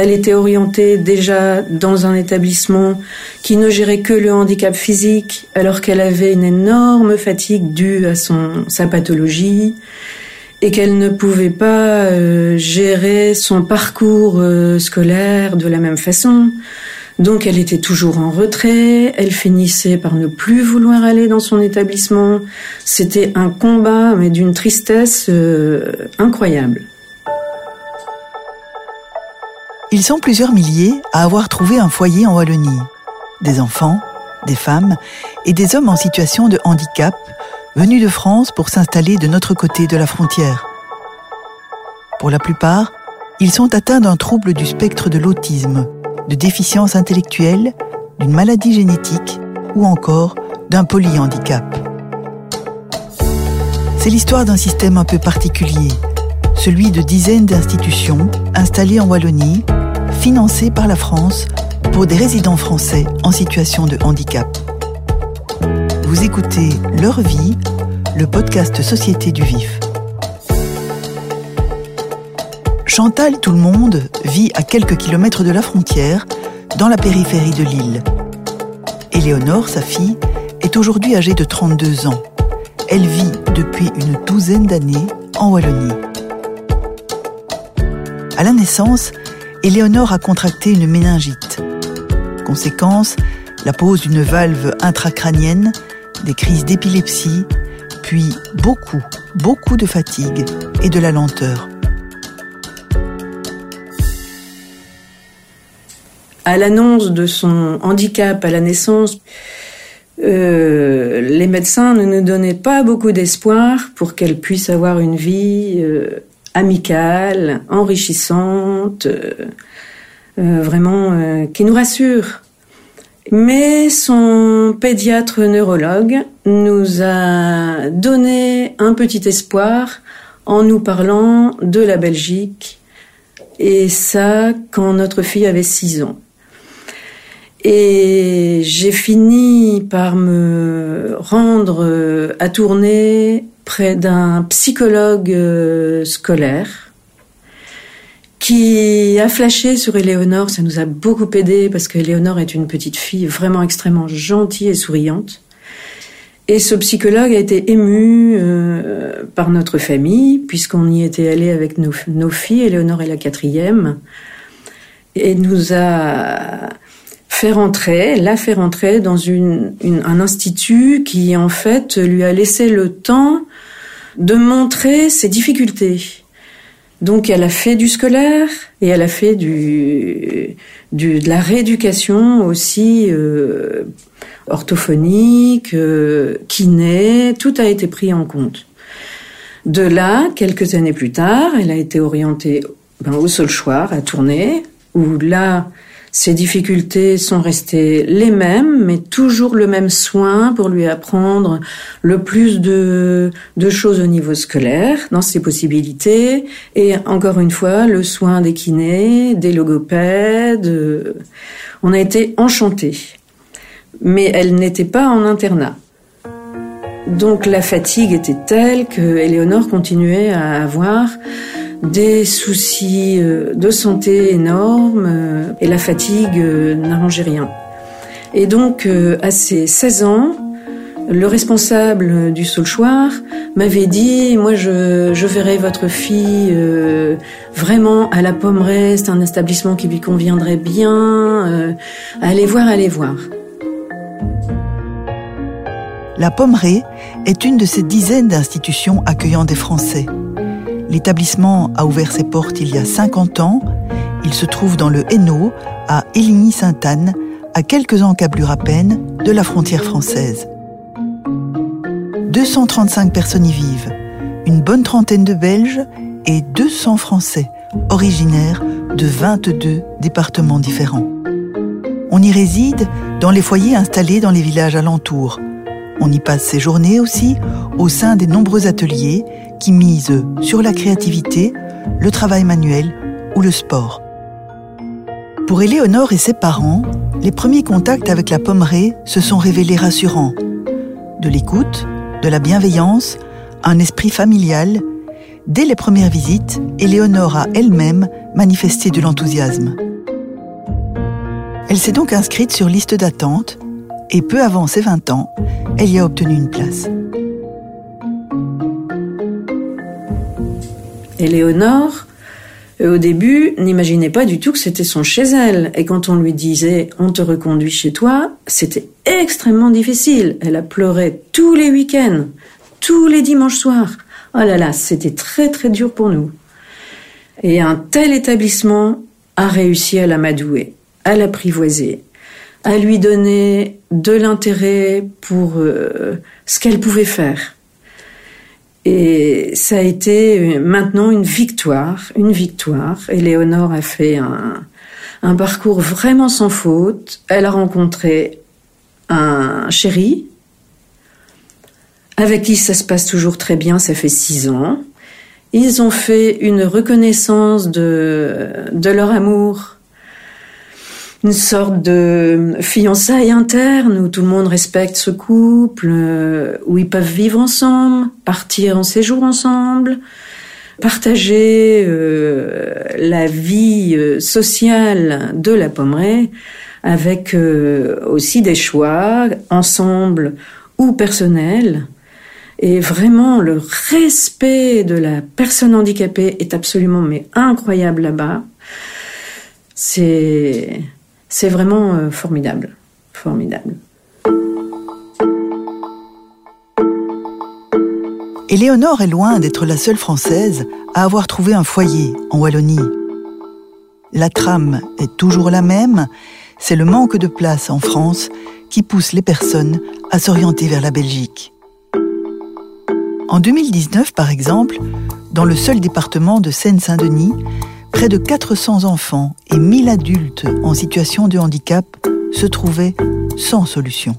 Elle était orientée déjà dans un établissement qui ne gérait que le handicap physique, alors qu'elle avait une énorme fatigue due à sa pathologie et qu'elle ne pouvait pas euh, gérer son parcours euh, scolaire de la même façon. Donc elle était toujours en retrait, elle finissait par ne plus vouloir aller dans son établissement. C'était un combat, mais d'une tristesse euh, incroyable. Ils sont plusieurs milliers à avoir trouvé un foyer en Wallonie. Des enfants, des femmes et des hommes en situation de handicap venus de France pour s'installer de notre côté de la frontière. Pour la plupart, ils sont atteints d'un trouble du spectre de l'autisme, de déficience intellectuelle, d'une maladie génétique ou encore d'un polyhandicap. C'est l'histoire d'un système un peu particulier, celui de dizaines d'institutions installées en Wallonie financé par la France pour des résidents français en situation de handicap. Vous écoutez Leur vie, le podcast Société du Vif. Chantal Tout le Monde vit à quelques kilomètres de la frontière, dans la périphérie de l'île. Éléonore, sa fille, est aujourd'hui âgée de 32 ans. Elle vit depuis une douzaine d'années en Wallonie. À la naissance, Éléonore a contracté une méningite. Conséquence, la pose d'une valve intracrânienne, des crises d'épilepsie, puis beaucoup, beaucoup de fatigue et de la lenteur. À l'annonce de son handicap à la naissance, euh, les médecins ne nous donnaient pas beaucoup d'espoir pour qu'elle puisse avoir une vie euh, amicale, enrichissante, euh, euh, vraiment euh, qui nous rassure. Mais son pédiatre neurologue nous a donné un petit espoir en nous parlant de la Belgique, et ça quand notre fille avait 6 ans. Et j'ai fini par me rendre à tourner près d'un psychologue euh, scolaire qui a flashé sur Éléonore. Ça nous a beaucoup aidé parce qu'Éléonore est une petite fille vraiment extrêmement gentille et souriante. Et ce psychologue a été ému euh, par notre famille, puisqu'on y était allé avec nos, nos filles. Éléonore est la quatrième. Et nous a fait rentrer, l'a fait rentrer dans un institut qui en fait lui a laissé le temps de montrer ses difficultés. Donc elle a fait du scolaire et elle a fait de la rééducation aussi euh, orthophonique, euh, kiné, tout a été pris en compte. De là, quelques années plus tard, elle a été orientée ben, au Solchoir à tourner, où là, ses difficultés sont restées les mêmes, mais toujours le même soin pour lui apprendre le plus de, de choses au niveau scolaire, dans ses possibilités, et encore une fois, le soin des kinés, des logopèdes. On a été enchantés. Mais elle n'était pas en internat. Donc la fatigue était telle que Éléonore continuait à avoir des soucis euh, de santé énormes euh, et la fatigue euh, n'arrangeait rien. Et donc, à ses 16 ans, le responsable du Saulchoir m'avait dit, moi je, verrai votre fille vraiment à la Pommeraie, c'est un établissement qui lui conviendrait bien, allez voir, allez voir. La Pommeraie est une de ces dizaines d'institutions accueillant des Français. L'établissement a ouvert ses portes il y a 50 ans. Il se trouve dans le Hainaut, à Éligny-Sainte-Anne, à quelques encablures à peine de la frontière française. 235 personnes y vivent, une bonne trentaine de Belges et 200 Français, originaires de 22 départements différents. On y réside dans les foyers installés dans les villages alentours. On y passe ses journées aussi au sein des nombreux ateliers qui mise sur la créativité, le travail manuel ou le sport. Pour Éléonore et ses parents, les premiers contacts avec la pommeraie se sont révélés rassurants. De l'écoute, de la bienveillance, un esprit familial Dès les premières visites, Éléonore a elle-même manifesté de l'enthousiasme. Elle s'est donc inscrite sur liste d'attente et peu avant ses 20 ans, elle y a obtenu une place. Éléonore, euh, au début, n'imaginait pas du tout que c'était son chez elle. Et quand on lui disait on te reconduit chez toi, c'était extrêmement difficile. Elle a pleuré tous les week-ends, tous les dimanches soirs. Oh là là, c'était très très dur pour nous. Et un tel établissement a réussi à l'amadouer, à l'apprivoiser, à lui donner de l'intérêt pour euh, ce qu'elle pouvait faire. Et ça a été maintenant une victoire, une victoire. Éléonore a fait un, parcours vraiment sans faute. Elle a rencontré un chéri avec qui ça se passe toujours très bien, ça fait six ans. Ils ont fait une reconnaissance de leur amour une sorte de fiançailles interne où tout le monde respecte ce couple, euh, où ils peuvent vivre ensemble, partir en séjour ensemble, partager euh, la vie euh, sociale de la Pommeraye avec aussi des choix ensemble ou personnels. Et vraiment, le respect de la personne handicapée est absolument mais incroyable là-bas. C'est c'est vraiment euh, formidable, formidable. Éléonore est loin d'être la seule Française à avoir trouvé un foyer en Wallonie. La trame est toujours la même, c'est le manque de place en France qui pousse les personnes à s'orienter vers la Belgique. En 2019, par exemple, dans le seul département de Seine-Saint-Denis, près de 400 enfants et 1000 adultes en situation de handicap se trouvaient sans solution.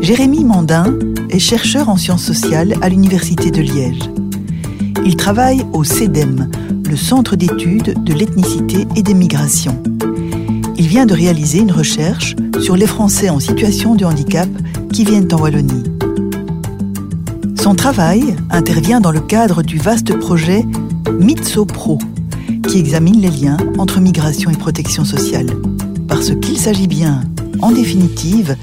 Jérémy Mandin est chercheur en sciences sociales à l'Université de Liège. Il travaille au CEDEM, le Centre d'études de l'ethnicité et des migrations. Il vient de réaliser une recherche sur les Français en situation de handicap qui viennent en Wallonie. Son travail intervient dans le cadre du vaste projet Mitso Pro, qui examine les liens entre migration et protection sociale. Parce qu'il s'agit bien, en définitive,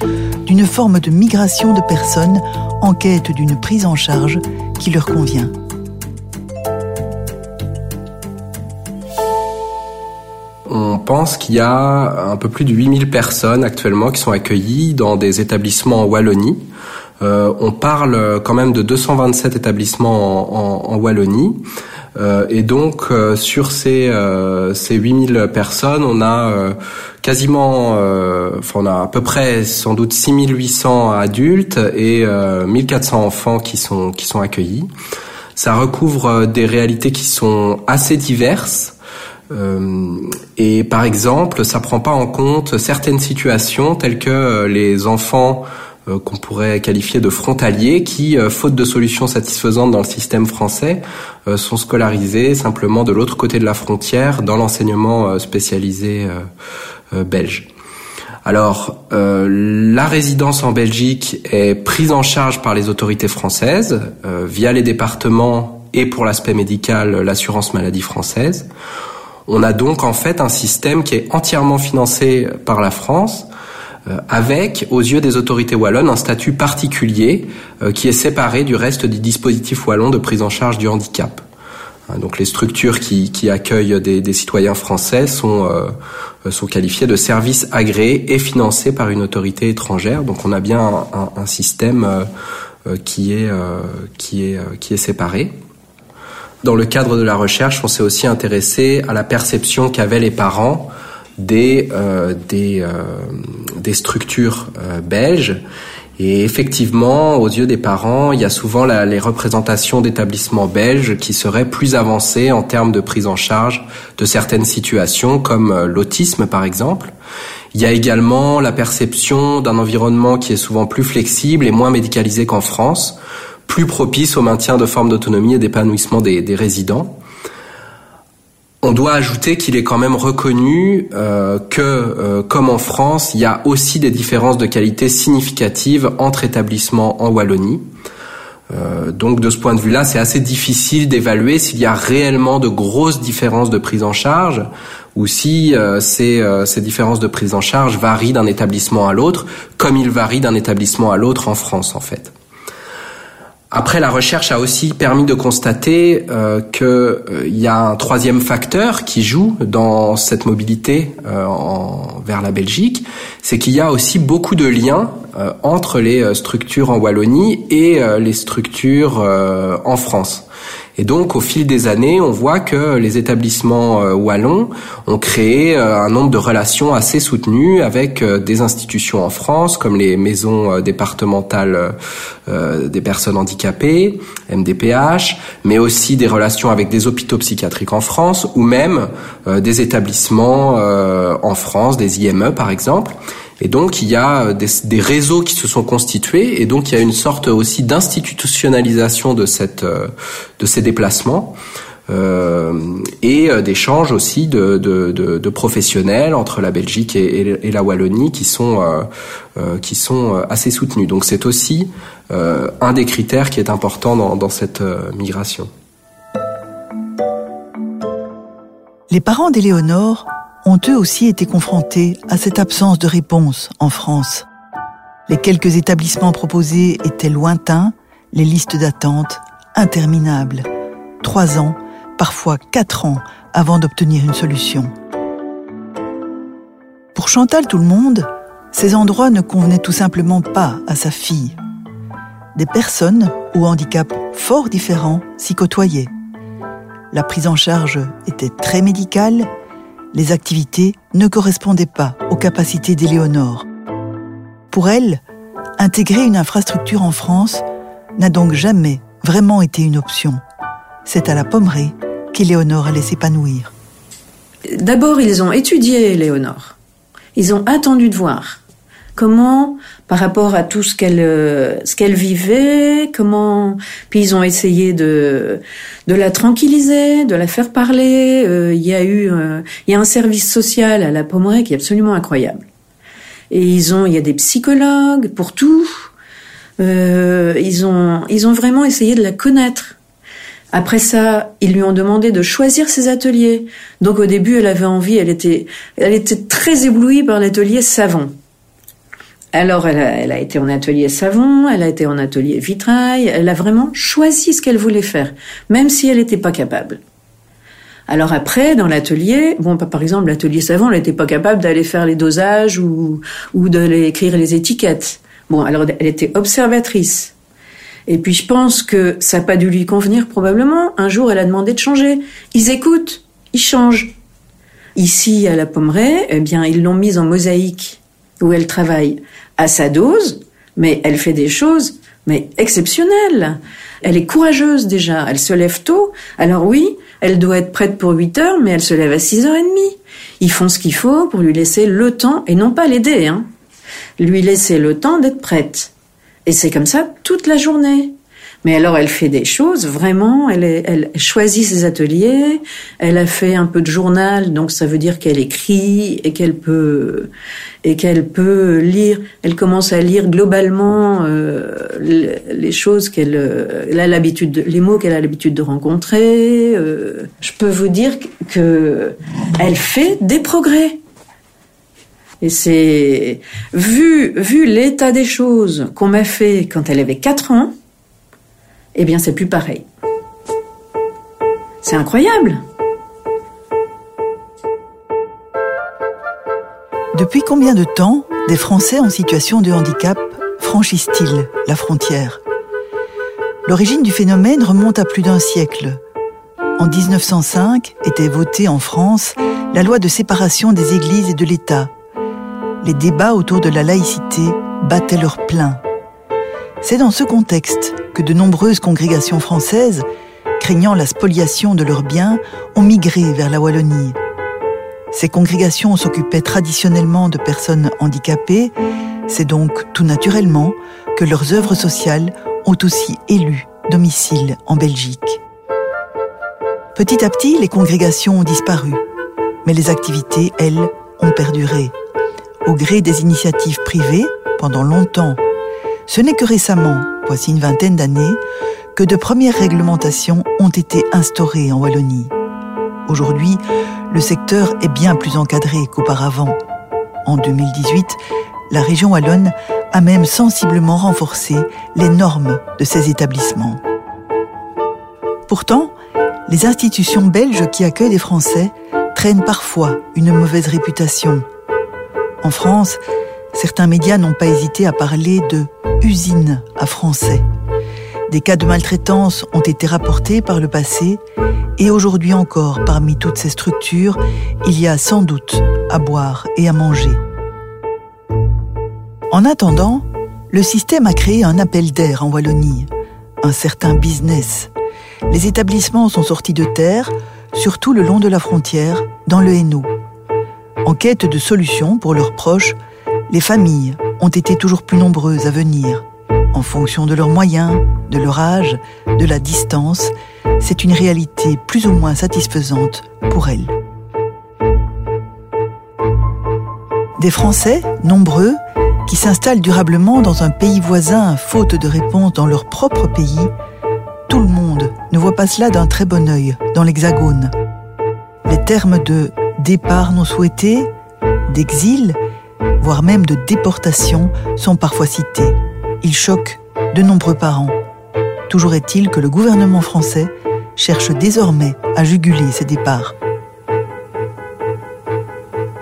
d'une forme de migration de personnes en quête d'une prise en charge qui leur convient. On pense qu'il y a un peu plus de 8000 personnes actuellement qui sont accueillies dans des établissements en Wallonie euh, on parle quand même de 227 établissements en, Wallonie. Euh, et donc euh, sur ces ces 8000 personnes, on a quasiment, enfin on a à peu près sans doute 6800 adultes et 1400 enfants qui sont qui sont accueillis. Ça recouvre des réalités qui sont assez diverses. et par exemple, ça prend pas en compte certaines situations telles que les enfants euh, qu'on pourrait qualifier de frontaliers qui, euh, faute de solutions satisfaisantes dans le système français, euh, sont scolarisés simplement de l'autre côté de la frontière dans l'enseignement spécialisé belge. Alors, la résidence en Belgique est prise en charge par les autorités françaises via les départements et pour l'aspect médical, l'assurance maladie française. On a donc en fait un système qui est entièrement financé par la France euh, avec, aux yeux des autorités wallonnes, un statut particulier euh, qui est séparé du reste du dispositif wallon de prise en charge du handicap. Hein, donc les structures qui, qui accueillent des, des, citoyens français sont, euh, sont qualifiées de services agréés et financés par une autorité étrangère. Donc on a bien un, un, système qui, est, qui, est, qui est séparé. Dans le cadre de la recherche, on s'est aussi intéressé à la perception qu'avaient les parents des, euh, des, euh, des structures euh, belges. Et effectivement, aux yeux des parents, il y a souvent la, les représentations d'établissements belges qui seraient plus avancées en termes de prise en charge de certaines situations, comme l'autisme par exemple. Il y a également la perception d'un environnement qui est souvent plus flexible et moins médicalisé qu'en France, plus propice au maintien de formes d'autonomie et d'épanouissement des, des résidents. On doit ajouter qu'il est quand même reconnu euh, que, euh, comme en France, il y a aussi des différences de qualité significatives entre établissements en Wallonie. Euh, donc de ce point de vue-là, c'est assez difficile d'évaluer s'il y a réellement de grosses différences de prise en charge ou si ces, ces différences de prise en charge varient d'un établissement à l'autre, comme ils varient d'un établissement à l'autre en France en fait. Après, la recherche a aussi permis de constater euh, qu'il euh, y a un troisième facteur qui joue dans cette mobilité euh, vers la Belgique, c'est qu'il y a aussi beaucoup de liens entre les structures en Wallonie et les structures en France. Et donc, au fil des années, on voit que les établissements euh, wallons ont créé euh, un nombre de relations assez soutenues avec euh, des institutions en France, comme les maisons départementales des personnes handicapées, MDPH, mais aussi des relations avec des hôpitaux psychiatriques en France, ou même des établissements en France, des IME par exemple. Et donc il y a des, des, réseaux qui se sont constitués et donc il y a une sorte aussi d'institutionnalisation de cette euh, de ces déplacements. Euh, et euh, d'échanges aussi de, de, de, de, professionnels entre la Belgique et, la Wallonie qui sont euh, euh, qui sont assez soutenus. Donc c'est aussi un des critères qui est important dans, dans cette migration. Les parents d'Éléonore ont eux aussi été confrontés à cette absence de réponse en France. Les quelques établissements proposés étaient lointains, les listes d'attente interminables. Trois ans, parfois quatre ans avant d'obtenir une solution. Pour Chantal Tout le Monde, ces endroits ne convenaient tout simplement pas à sa fille. Des personnes ou handicaps fort différents s'y côtoyaient. La prise en charge était très médicale les activités ne correspondaient pas aux capacités d'Éléonore. Pour elle, intégrer une infrastructure en France n'a donc jamais vraiment été une option. C'est à la Pommeraye qu'Éléonore allait s'épanouir. D'abord, ils ont étudié Éléonore. Ils ont attendu de voir comment par rapport à tout ce qu'elle euh, ce qu'elle vivait, comment puis ils ont essayé de de la tranquilliser, de la faire parler. Euh, il y a eu euh, il y a un service social à la Pommeraye qui est absolument incroyable. Et ils ont il y a des psychologues pour tout. ils ont ils ont vraiment essayé de la connaître. Après ça, ils lui ont demandé de choisir ses ateliers. Donc au début, elle avait envie, elle était, elle était très éblouie par l'atelier savon. Alors, elle a, été en atelier savon, elle a été en atelier vitrail, elle a vraiment choisi ce qu'elle voulait faire, même si elle n'était pas capable. Alors après, dans l'atelier, bon, par exemple, l'atelier savon, elle n'était pas capable d'aller faire les dosages ou, ou écrire les étiquettes. Bon, alors elle était observatrice. Et puis je pense que ça n'a pas dû lui convenir probablement. Un jour, elle a demandé de changer. Ils écoutent, ils changent. Ici, à la Pommeraye, eh bien, ils l'ont mise en mosaïque où elle travaille à sa dose, mais elle fait des choses mais exceptionnelles. Elle est courageuse déjà, elle se lève tôt. Alors oui, elle doit être prête pour 8 heures, mais elle se lève à 6h30. Ils font ce qu'il faut pour lui laisser le temps, et non pas l'aider, hein. Lui laisser le temps d'être prête. Et c'est comme ça toute la journée. Mais alors, elle fait des choses, vraiment, elle, elle choisit ses ateliers, elle a fait un peu de journal, donc ça veut dire qu'elle écrit et qu'elle peut, et qu'elle peut lire, elle commence à lire globalement euh, les choses qu'elle elle a l'habitude, les mots qu'elle a l'habitude de rencontrer. Euh, je peux vous dire que elle fait des progrès. Et c'est vu vu l'état des choses qu'on m'a fait quand elle avait 4 ans, eh bien c'est plus pareil. C'est incroyable. Depuis combien de temps des Français en situation de handicap franchissent-ils la frontière? L'origine du phénomène remonte à plus d'un siècle. En 1905 était votée en France la loi de séparation des églises et de l'État. Les débats autour de la laïcité battaient leur plein. C'est dans ce contexte que de nombreuses congrégations françaises, craignant la spoliation de leurs biens, ont migré vers la Wallonie. Ces congrégations s'occupaient traditionnellement de personnes handicapées, c'est donc tout naturellement que leurs œuvres sociales ont aussi élu domicile en Belgique. Petit à petit, les congrégations ont disparu, mais les activités, elles, ont perduré. Au gré des initiatives privées, pendant longtemps, Ce n'est que récemment, voici une vingtaine d'années, que de premières réglementations ont été instaurées en Wallonie. Aujourd'hui, le secteur est bien plus encadré qu'auparavant. En 2018, la région wallonne a même sensiblement renforcé les normes de ces établissements. Pourtant, les institutions belges qui accueillent les Français traînent parfois une mauvaise réputation. En France, certains médias n'ont pas hésité à parler de usine à français. Des cas de maltraitance ont été rapportés par le passé et aujourd'hui encore, parmi toutes ces structures, il y a sans doute à boire et à manger. En attendant, le système a créé un appel d'air en Wallonie, un certain business. Les établissements sont sortis de terre, surtout le long de la frontière, dans le Hainaut. En quête de solutions pour leurs proches, les familles ont été toujours plus nombreuses à venir. En fonction de leurs moyens, de leur âge, de la distance, c'est une réalité plus ou moins satisfaisante pour elles. Des Français, nombreux, qui s'installent durablement dans un pays voisin faute de réponse dans leur propre pays, tout le monde ne voit pas cela d'un très bon œil dans l'Hexagone. Les termes de départ non souhaité, d'exil, voire même de déportation sont parfois cités. Ils choquent de nombreux parents. Toujours est-il que le gouvernement français cherche désormais à juguler ces départs.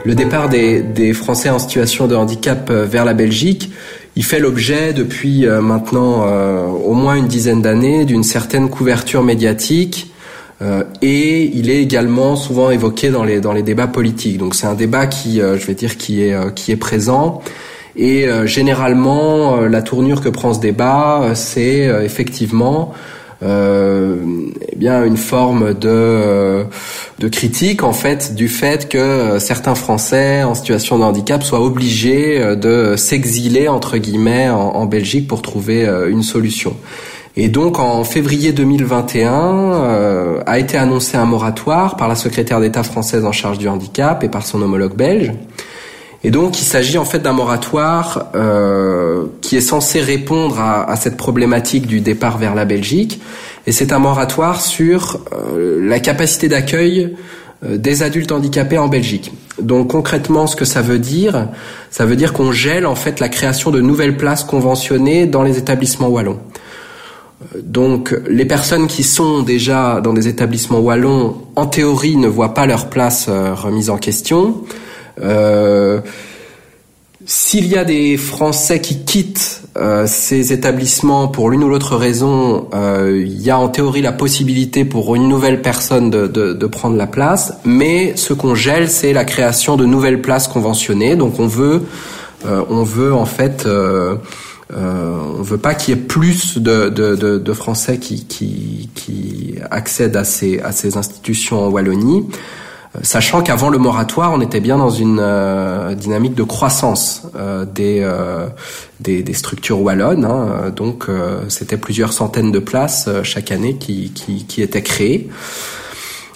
Le départ des, Français en situation de handicap euh, vers la Belgique, il fait l'objet depuis euh, maintenant euh, au moins une dizaine d'années d'une certaine couverture médiatique et il est également souvent évoqué dans les dans les débats politiques. Donc c'est un débat qui, je vais dire, qui est qui est présent. Et généralement, la tournure que prend ce débat, c'est effectivement euh, eh bien une forme de euh, de critique en fait du fait que euh, certains Français en situation de handicap soient obligés euh, de s'exiler entre guillemets en, Belgique pour trouver une solution. Et donc en février 2021 euh, a été annoncé un moratoire par la secrétaire d'État française en charge du handicap et par son homologue belge. Et donc, il s'agit en fait d'un moratoire euh, qui est censé répondre à, cette problématique du départ vers la Belgique. Et c'est un moratoire sur euh, la capacité d'accueil des adultes handicapés en Belgique. Donc concrètement, ce que ça veut dire, ça veut dire qu'on gèle en fait la création de nouvelles places conventionnées dans les établissements wallons. Euh, donc les personnes qui sont déjà dans des établissements wallons, en théorie, ne voient pas leur place remise en question. Euh, s'il y a des Français qui quittent euh, ces établissements pour l'une ou l'autre raison, euh, il y a en théorie la possibilité pour une nouvelle personne de, de, de prendre la place, mais ce qu'on gèle, c'est la création de nouvelles places conventionnées. Donc on veut, euh, on veut en fait, euh, on veut pas qu'il y ait plus de, Français qui, accèdent à ces, institutions en Wallonie sachant qu'avant le moratoire, on était bien dans une euh, dynamique de croissance euh, euh, des, structures wallonnes. Hein. donc, c'était plusieurs centaines de places chaque année qui, étaient créées.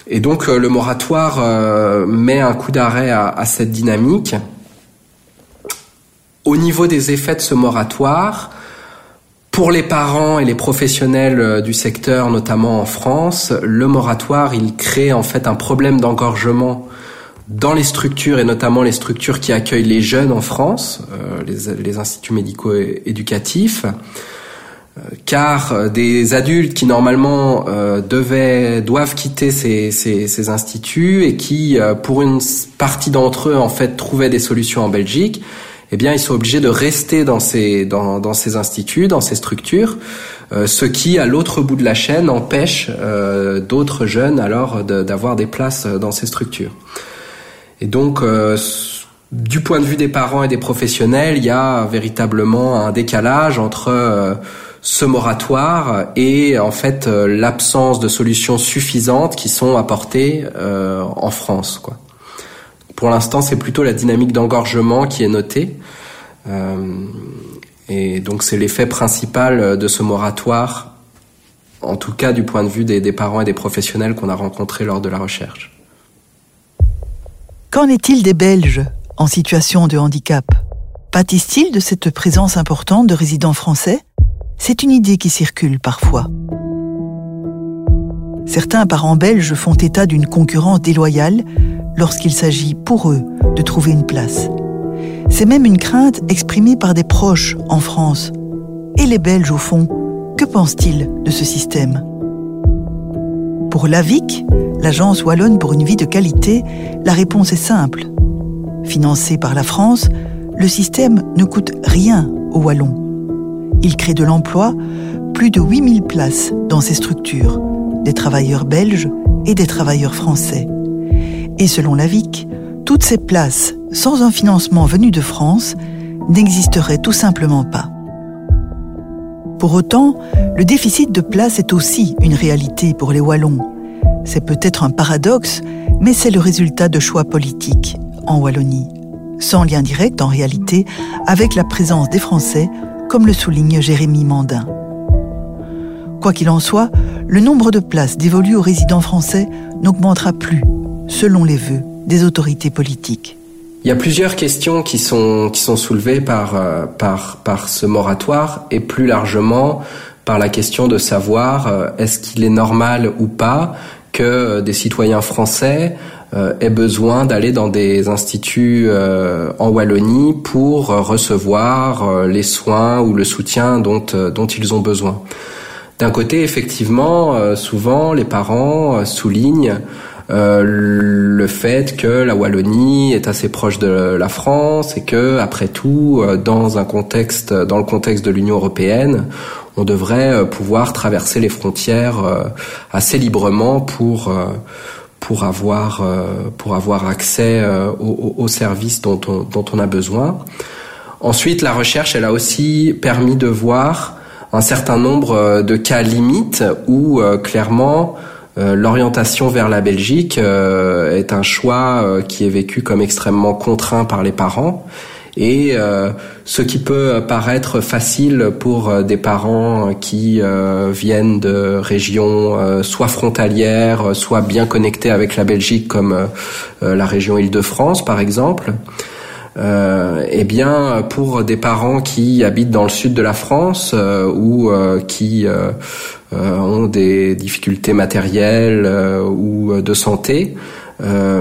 Et donc, le moratoire met un coup d'arrêt à, cette dynamique. Au niveau des effets de ce moratoire, pour les parents et les professionnels euh, du secteur, notamment en France, le moratoire, il crée en fait un problème d'engorgement dans les structures et notamment les structures qui accueillent les jeunes en France, euh, les, instituts médicaux éducatifs, euh, car des adultes qui normalement devaient doivent quitter ces, instituts et qui, pour une partie d'entre eux, en fait, trouvaient des solutions en Belgique, eh bien, ils sont obligés de rester dans ces dans, dans ces instituts, dans ces structures, euh, ce qui, à l'autre bout de la chaîne, empêche euh, d'autres jeunes alors d'avoir des places dans ces structures. Et donc, euh, du point de vue des parents et des professionnels, il y a véritablement un décalage entre ce moratoire et en fait l'absence de solutions suffisantes qui sont apportées en France, quoi. Pour l'instant, c'est plutôt la dynamique d'engorgement qui est notée. Euh, et donc c'est l'effet principal de ce moratoire, en tout cas du point de vue des, des parents et des professionnels qu'on a rencontrés lors de la recherche. Qu'en est-il des Belges en situation de handicap? Pâtissent-ils de cette présence importante de résidents français? C'est une idée qui circule parfois. Certains parents belges font état d'une concurrence déloyale lorsqu'il s'agit pour eux de trouver une place. C'est même une crainte exprimée par des proches en France. Et les Belges, au fond, que pensent-ils de ce système? Pour l'AVIC, l'Agence Wallonne pour une vie de qualité, la réponse est simple. Financé par la France, le système ne coûte rien aux Wallons. Il crée de l'emploi, plus de 8000 places dans ces structures, des travailleurs belges et des travailleurs français. Et selon la VIC, toutes ces places, sans un financement venu de France, n'existeraient tout simplement pas. Pour autant, le déficit de places est aussi une réalité pour les Wallons. C'est peut-être un paradoxe, mais c'est le résultat de choix politiques en Wallonie, sans lien direct en réalité avec la présence des Français, comme le souligne Jérémy Mandin. Quoi qu'il en soit, le nombre de places dévolues aux résidents français n'augmentera plus selon les vœux des autorités politiques. Il y a plusieurs questions qui sont qui sont soulevées par euh, par par ce moratoire et plus largement par la question de savoir euh, est-ce qu'il est normal ou pas que euh, des citoyens français aient besoin d'aller dans des instituts en Wallonie pour recevoir les soins ou le soutien dont dont ils ont besoin. D'un côté, effectivement, souvent les parents soulignent euh, le fait que la Wallonie est assez proche de la France et que, après tout, euh, dans un contexte, dans le contexte de l'Union européenne, on devrait euh, pouvoir traverser les frontières assez librement pour pour avoir pour avoir accès aux, aux, services dont on, dont on a besoin. Ensuite, la recherche, elle a aussi permis de voir un certain nombre de cas limites où clairement euh, l'orientation vers la Belgique euh, est un choix euh, qui est vécu comme extrêmement contraint par les parents. Et ce qui peut paraître facile pour des parents qui viennent de régions soit frontalières, soit bien connectées avec la Belgique, comme la région Île-de-France par exemple, eh bien, pour des parents qui habitent dans le sud de la France ou qui euh, ont des difficultés matérielles euh, ou de santé, euh,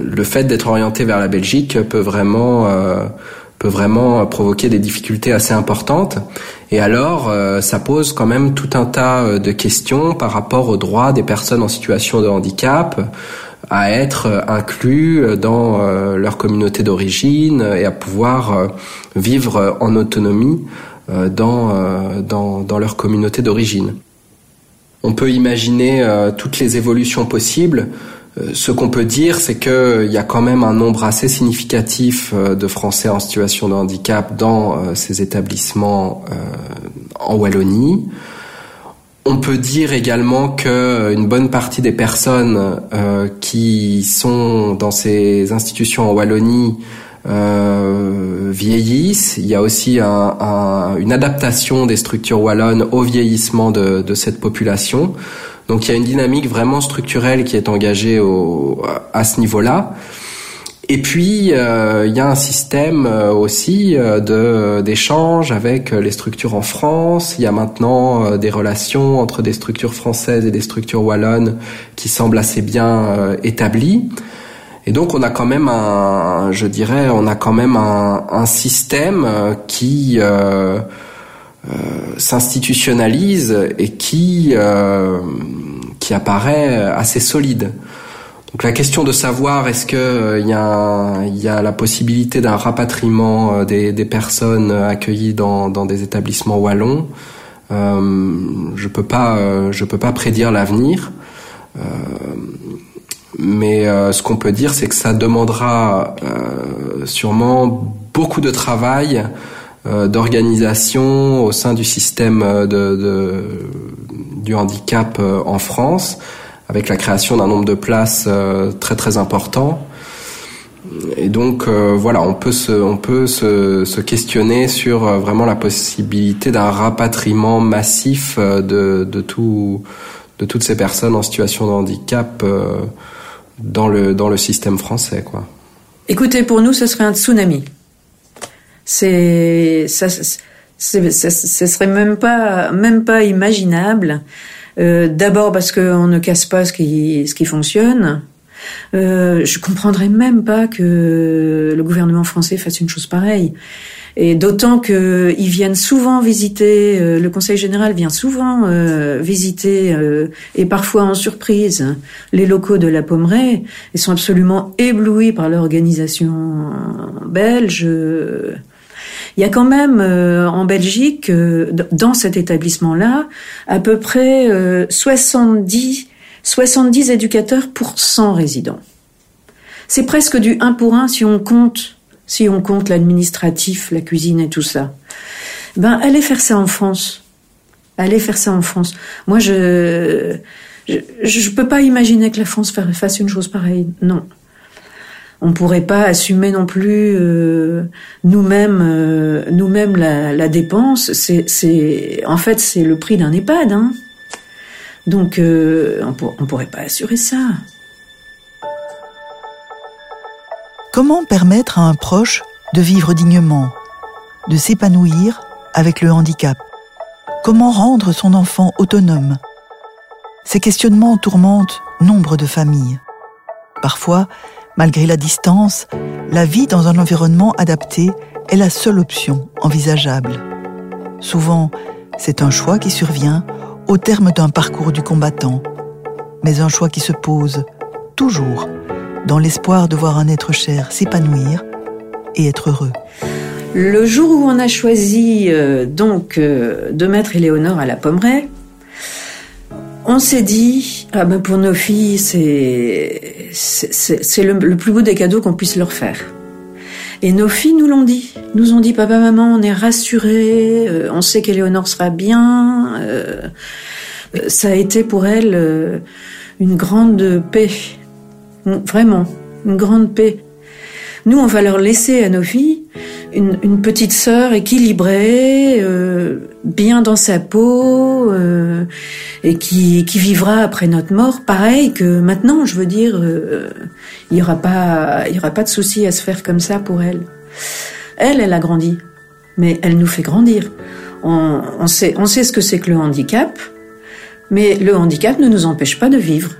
le fait d'être orienté vers la Belgique peut vraiment peut vraiment provoquer des difficultés assez importantes. Et alors, ça pose quand même tout un tas de questions par rapport aux droits des personnes en situation de handicap à être inclus dans leur communauté d'origine et à pouvoir vivre en autonomie euh, dans, euh, dans, dans, leur communauté d'origine. On peut imaginer euh, toutes les évolutions possibles. Ce qu'on peut dire, c'est qu'il y a quand même un nombre assez significatif de Français en situation de handicap dans ces établissements en Wallonie. On peut dire également que une bonne partie des personnes qui sont dans ces institutions en Wallonie euh, vieillissent. Il y a aussi un, une adaptation des structures wallonnes au vieillissement de, de, cette population. Donc il y a une dynamique vraiment structurelle qui est engagée au, à ce niveau-là. Et puis euh, il y a un système euh, aussi euh, d'échange avec les structures en France. Il y a maintenant des relations entre des structures françaises et des structures wallonnes qui semblent assez bien établies. Et donc on a quand même un, je dirais, on a quand même un, un système euh, qui euh, euh, s'institutionnalise et qui euh, qui apparaît assez solide. Donc la question de savoir est-ce que il y y a la possibilité d'un rapatriement des, des personnes accueillies dans, dans des établissements wallons, je peux pas je peux pas prédire l'avenir. Mais euh, ce qu'on peut dire, c'est que ça demandera euh, sûrement beaucoup de travail, euh, d'organisation au sein du système de, de du handicap en France, avec la création d'un nombre de places très très important. Et donc voilà, on peut se, on peut se, se questionner sur vraiment la possibilité d'un rapatriement massif de, de tout, de toutes ces personnes en situation de handicap dans le, dans le système français. Quoi. Écoutez, pour nous, ce serait un tsunami. C'est ça, ce serait même pas même pas imaginable. Euh, D'abord parce qu'on ne casse pas ce qui ce qui fonctionne. Euh, je comprendrais même pas que le gouvernement français fasse une chose pareille. Et d'autant qu'ils viennent souvent visiter, euh, le Conseil général vient souvent euh, visiter, euh, et parfois en surprise, les locaux de la Pommeraye. Ils sont absolument éblouis par l'organisation belge. Il y a quand même en Belgique, dans cet établissement-là, à peu près 70, 70 éducateurs pour 100 résidents. C'est presque du 1 pour 1 si on compte si on compte l'administratif, la cuisine et tout ça. Ben, allez faire ça en France. Allez faire ça en France. Moi, je, je, je peux pas imaginer que la France fasse une chose pareille. Non. On pourrait pas assumer non plus euh, nous-mêmes, euh, nous-mêmes la, dépense. C'est, en fait, c'est le prix d'un EHPAD. Hein. Donc, euh, on, on pourrait pas assurer ça. Comment permettre à un proche de vivre dignement, de s'épanouir avec le handicap? Comment rendre son enfant autonome? Ces questionnements tourmentent nombre de familles. Parfois, malgré la distance, la vie dans un environnement adapté est la seule option envisageable. Souvent, c'est un choix qui survient au terme d'un parcours du combattant, mais un choix qui se pose toujours dans l'espoir de voir un être cher s'épanouir et être heureux. Le jour où on a choisi euh, donc euh, de mettre Éléonore à la pommeraie, on s'est dit ah ben pour nos filles c'est c'est le, le, plus beau des cadeaux qu'on puisse leur faire. Et nos filles nous l'ont dit, nous ont dit papa maman on est rassurés, euh, on sait qu'Éléonore sera bien. ça a été pour elles une grande paix Vraiment, une grande paix. Nous, on va leur laisser à nos filles une, petite sœur équilibrée, euh, bien dans sa peau, euh, et qui, qui, vivra après notre mort, pareil que maintenant. Je veux dire, euh, il y aura pas, il y aura pas de souci à se faire comme ça pour elle. Elle, elle a grandi, mais elle nous fait grandir. On, on sait, on sait ce que c'est que le handicap, mais le handicap ne nous empêche pas de vivre.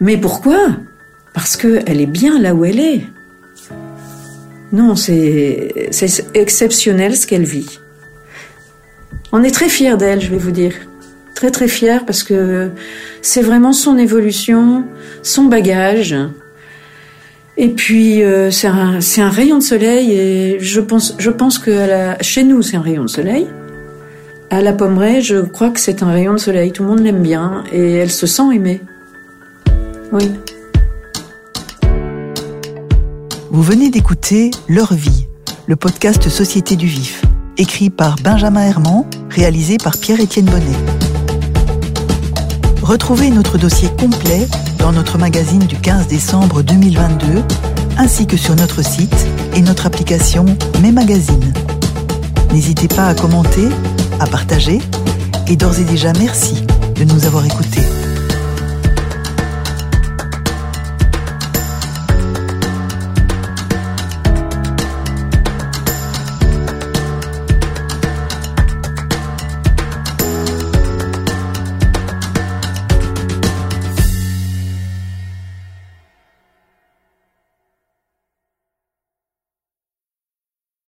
Mais pourquoi? Parce qu'elle est bien là où elle est. Non, c'est exceptionnel ce qu'elle vit. On est très fiers d'elle, je vais vous dire. Très très fiers parce que c'est vraiment son évolution, son bagage. Et puis euh, c'est un, rayon de soleil et je pense, que chez nous c'est un rayon de soleil. À la Pommeraye, je crois que c'est un rayon de soleil. Tout le monde l'aime bien et elle se sent aimée. Oui. Vous venez d'écouter Leur vie, le podcast Société du Vif, écrit par Benjamin Herman, réalisé par Pierre-Étienne Bonnet. Retrouvez notre dossier complet dans notre magazine du 15 décembre 2022, ainsi que sur notre site et notre application Mes Magazines. N'hésitez pas à commenter, à partager, et d'ores et déjà merci de nous avoir écoutés.